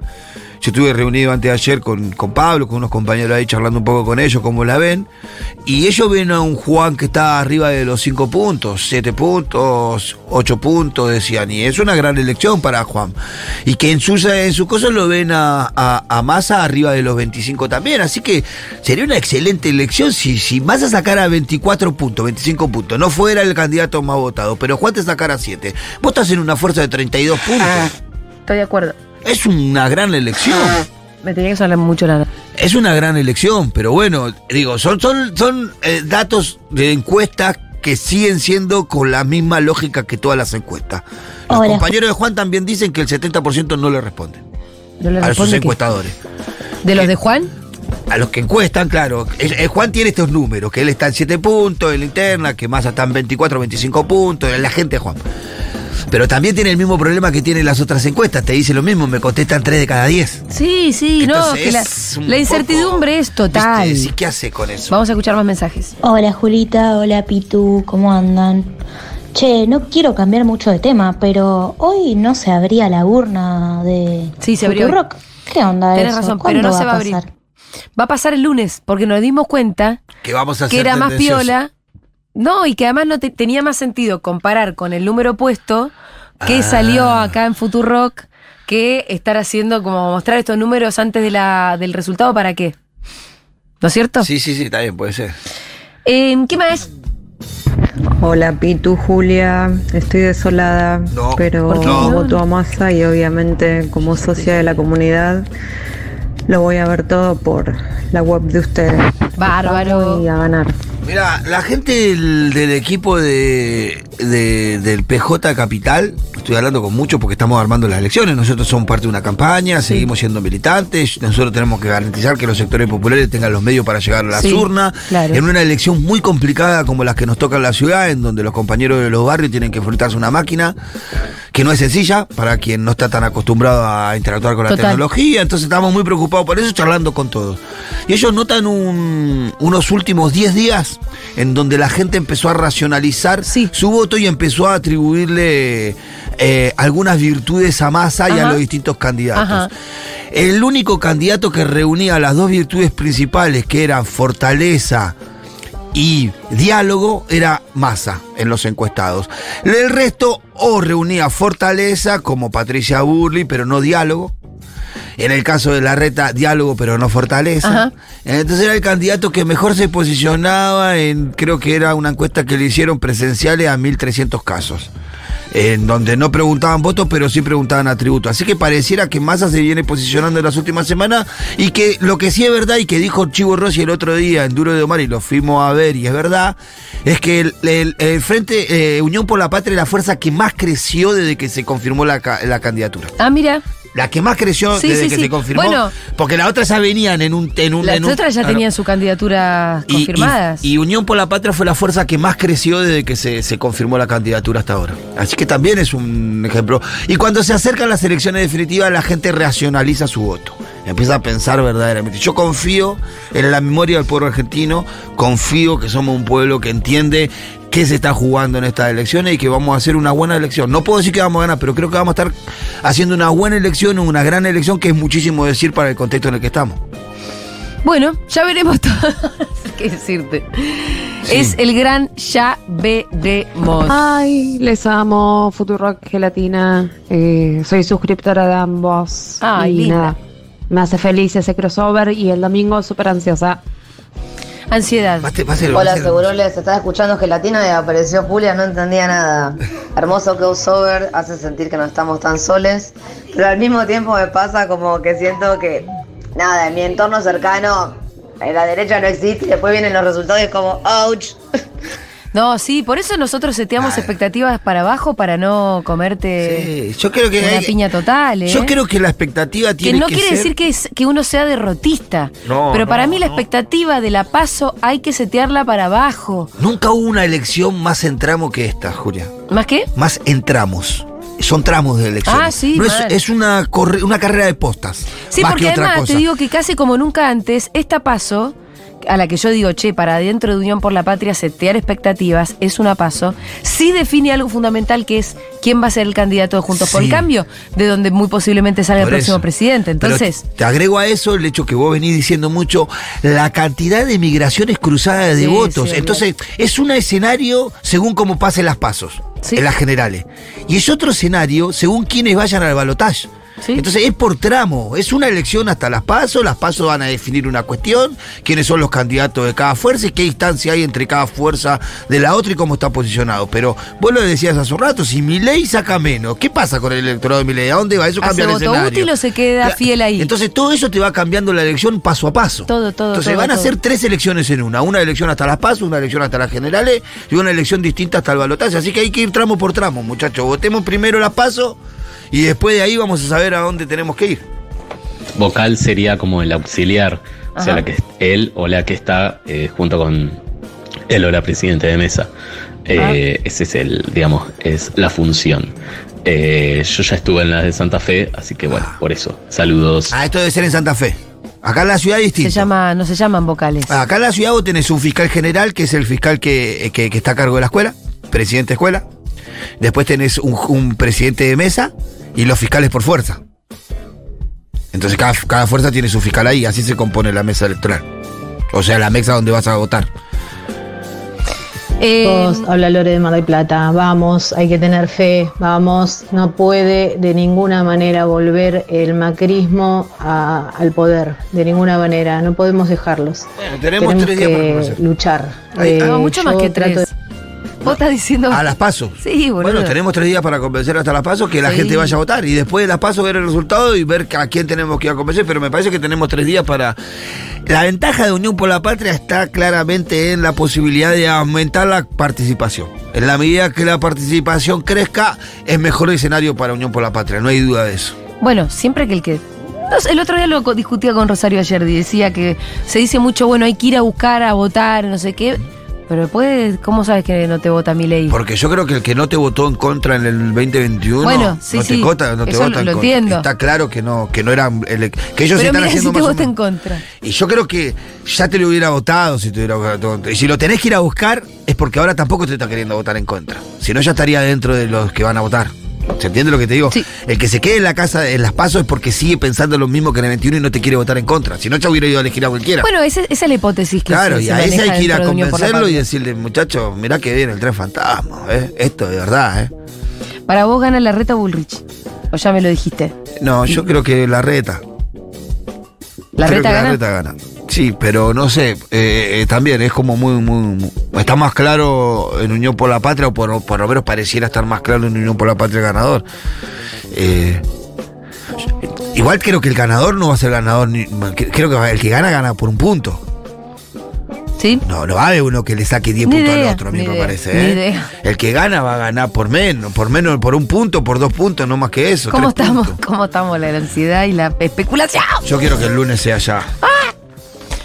yo estuve reunido antes de ayer con, con Pablo, con unos compañeros ahí charlando un poco con ellos, cómo la ven, y ellos ven a un Juan que está arriba de los 5 puntos, 7 puntos, 8 puntos, decían, y es una gran elección para Juan. Y que en sus, en sus cosas lo ven a, a, a Massa arriba de los 25 también, así que sería una excelente elección si, si Massa sacara 24 puntos, 25 puntos, no fuera el candidato más votado, pero Juan te sacara 7. Vos estás en una fuerza de 32 puntos. Estoy de acuerdo. Es una gran elección. Me tenía que sonar mucho la. Es una gran elección, pero bueno, digo, son, son, son eh, datos de encuestas que siguen siendo con la misma lógica que todas las encuestas. Los Hola. compañeros de Juan también dicen que el 70% no le responden ¿No le a sus responde que- encuestadores. ¿De los de Juan? A los que encuestan, claro. Eh, eh, Juan tiene estos números, que él está en 7 puntos en la interna, que más está en 24, 25 puntos, la gente de Juan. Pero también tiene el mismo problema que tienen las otras encuestas. Te dice lo mismo, me contestan 3 de cada 10. Sí, sí, no. Que la, la incertidumbre es total. ¿Viste? Sí, ¿Qué hace con eso? Vamos a escuchar más mensajes. Hola Julita, hola Pitu, ¿cómo andan? Che, no quiero cambiar mucho de tema, pero hoy no se abría la urna de Sí, se abrió. Futurock. ¿Qué onda Tenés eso? razón, pero ¿Cuándo no se va a abrir. pasar? Va a pasar el lunes, porque nos dimos cuenta Que vamos a que era más piola. No, y que además no te- tenía más sentido comparar con el número puesto que Ah. salió acá en Futurock que estar haciendo como mostrar estos números antes de la, del resultado para qué. ¿No es cierto? Sí, sí, sí, está bien, puede ser. Eh, ¿Qué más? Hola Pitu, Julia, estoy desolada, No. pero. No. voto a Massa y obviamente como socia de la comunidad lo voy a ver todo por la web de ustedes. Bárbaro. Y a ganar. Mira, la gente del, del equipo de, de- del PJ Capital, estoy hablando con muchos porque estamos armando las elecciones, nosotros somos parte de una campaña, seguimos siendo militantes, nosotros tenemos que garantizar que los sectores populares tengan los medios para llegar a las Sí, urnas, claro. en una elección muy complicada como las que nos toca en la ciudad, en donde los compañeros de los barrios tienen que enfrentarse a una máquina que no es sencilla para quien no está tan acostumbrado a interactuar con la Total. tecnología, entonces estamos muy preocupados por eso, charlando con todos. Y ellos notan un- unos últimos 10 días en donde la gente empezó a racionalizar Sí. su voto y empezó a atribuirle eh, algunas virtudes a Massa y a los distintos candidatos. Ajá. El único candidato que reunía las dos virtudes principales, que eran fortaleza y diálogo, era Massa en los encuestados. El resto o reunía fortaleza, como Patricia Burley, pero no diálogo. En el caso de la reta, diálogo, pero no fortaleza. Ajá. Entonces era el candidato que mejor se posicionaba en, creo que era una encuesta que le hicieron presenciales a 1.300 casos. En donde no preguntaban votos, pero sí preguntaban atributos. Así que pareciera que Massa se viene posicionando en las últimas semanas y que lo que sí es verdad y que dijo Chivo Rossi el otro día en Duro de Omar y lo fuimos a ver y es verdad, es que el, el- el Frente eh, Unión por la Patria es la fuerza que más creció desde que se confirmó la, la candidatura. Ah, mira. La que más creció Sí, desde sí, que sí. se confirmó. Bueno. porque las otras ya venían en un. En un Las en un- otras ya claro. tenían su candidatura Y- confirmadas. Y, y Unión por la Patria fue la fuerza que más creció desde que se, se confirmó la candidatura hasta ahora. Así que también es un ejemplo. Y cuando se acercan las elecciones definitivas, la gente racionaliza su voto. Empieza a pensar verdaderamente. Yo confío en la memoria del pueblo argentino, confío que somos un pueblo que entiende qué se está jugando en estas elecciones y que vamos a hacer una buena elección. No puedo decir que vamos a ganar, pero creo que vamos a estar haciendo una buena elección, una gran elección, que es muchísimo decir para el contexto en el que estamos. Bueno, ya veremos todo. ¿Qué decirte? Es el gran ya veremos. Ay, les amo, Futurock Gelatina. Eh, soy suscriptora de ambos. Ay, y linda. nada, me hace feliz ese crossover y el domingo súper ansiosa. Ansiedad. Hola, Seguroles, estaba escuchando Gelatina y apareció Julia, no entendía nada. Hermoso crossover, hace sentir que no estamos tan soles, pero al mismo tiempo me pasa como que siento que, nada, en mi entorno cercano, en la derecha no existe, y después vienen los resultados y es como, ouch. No, sí, por eso nosotros seteamos expectativas para abajo para no comerte Sí, yo creo que una hay- piña total, ¿eh? Yo creo que la expectativa que tiene no que quiere ser- decir que, es- que uno sea derrotista. No, pero para no, mí la no. expectativa de la paso hay que setearla para abajo. Nunca hubo una elección más en tramo que esta, Julia. ¿Más qué? Más en tramos. Son tramos de elección. Ah, sí, No es, es una, corre- una carrera de postas. Sí, porque además te digo que casi como nunca antes, esta paso, a la que yo digo, che, para dentro de Unión por la Patria setear expectativas, es una paso, sí define algo fundamental que es quién va a ser el candidato de Juntos por el. Cambio, de donde muy posiblemente salga Por el próximo eso. presidente. Pero Entonces, te agrego a eso el hecho que vos venís diciendo mucho, la cantidad de migraciones cruzadas de Sí, votos. sí, Entonces, es un escenario según cómo pasen las pasos, en las generales. Y es otro escenario según quienes vayan al balotaje. Entonces es por tramo, es una elección hasta las pasos, las pasos van a definir una cuestión, quiénes son los candidatos de cada fuerza y qué distancia hay entre cada fuerza de la otra y cómo está posicionado. Pero vos lo decías hace un rato, si mi ley saca menos, ¿qué pasa con el electorado de mi ley? ¿A dónde va? Eso ¿hace cambia el voto escenario. útil o se queda fiel ahí? Entonces todo eso te va cambiando la elección paso a paso. Todo, todo, Entonces todo, van a ser tres elecciones en una. Una elección hasta las pasos, una elección hasta las generales y una elección distinta hasta el balotaje. Así que hay que ir tramo por tramo, muchachos. Votemos primero las pasos y después de ahí vamos a saber a dónde tenemos que ir. Vocal sería como el auxiliar, o sea, la que él o la que está eh, junto con él o la presidente de mesa. Eh, Ese es el, digamos, es la función. Eh, yo ya estuve en las de Santa Fe, así que bueno, por eso. Saludos. Ah, esto debe ser en Santa Fe. Acá en la ciudad es se distinto. llama, no se llaman vocales. Acá en la ciudad vos tenés un fiscal general, que es el fiscal que, que- que está a cargo de la escuela, presidente de escuela. Después tenés un, un presidente de mesa y los fiscales por fuerza. Entonces cada, cada fuerza tiene su fiscal ahí, así se compone la mesa electoral. O sea, la mesa donde vas a votar. Eh, Chicos, habla Lore de Mar del Plata. Vamos, hay que tener fe. Vamos, no puede de ninguna manera volver el macrismo a- al poder. De ninguna manera. No podemos dejarlos. tenemos tres días para que luchar. Está. Eh, mucho más que trato tres. Vos estás diciendo. A las pasos. Sí, boludo. Bueno, tenemos tres días para convencer hasta las pasos que la Sí. gente vaya a votar. Y después de las pasos ver el resultado y ver a quién tenemos que ir a convencer. Pero me parece que tenemos tres días para. La ventaja de Unión por la Patria está claramente en la posibilidad de aumentar la participación. En la medida que la participación crezca, es mejor el escenario para Unión por la Patria. No hay duda de eso. Bueno, siempre que el que. el otro día lo discutía con Rosario ayer y decía que se dice mucho, bueno, hay que ir a buscar, a votar, no sé qué. Pero después, ¿cómo sabes que no te vota mi ley? Porque yo creo que el que no te votó en contra en el 2021 Bueno, sí, no te sí, vota, no te eso vota en lo contra. entiendo. Está claro que no, que no eran ele- que ellos Pero están si haciendo te más o vota en menos- contra. Y yo creo que ya te lo hubiera votado si te hubiera votado. Y si lo tenés que ir a buscar, es porque ahora tampoco te está queriendo votar en contra. Si no, ya estaría dentro de los que van a votar. ¿Se entiende lo que te digo? El que se quede en la casa en las pasos es porque sigue pensando lo mismo que en el 21 y no te quiere votar en contra. Si no, ya hubiera ido a elegir a cualquiera. Bueno, esa, esa es la hipótesis que claro, se, y a ese hay que ir a de convencerlo y decirle, muchacho, mirá que viene el tren fantasma, ¿eh? Esto de verdad, ¿eh? Para vos gana la reta Bullrich. O ya me lo dijiste. No, yo creo que la reta. ¿La Creo reta que gana? La reta gana. Sí, pero no sé, eh, eh, también es como muy, muy, muy- Está más claro en Unión por la Patria, o por, por lo menos pareciera estar más claro en Unión por la Patria el ganador. Eh, igual creo que el ganador no va a ser ganador, ni- creo que el que gana, gana por un punto. ¿Sí? No, no va a haber uno que le saque 10 Ni puntos idea, al otro, a mí me idea, parece. ¿eh? idea. El que gana va a ganar por menos, por menos, por un punto, por dos puntos, no más que eso. ¿Cómo estamos? puntos. ¿Cómo estamos la ansiedad y la especulación? Yo quiero que el lunes sea ya.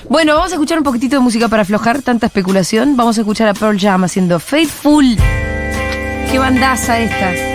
Bueno, vamos a escuchar un poquitito de música para aflojar tanta especulación. Vamos a escuchar a Pearl Jam haciendo Faithful. Qué bandaza esta.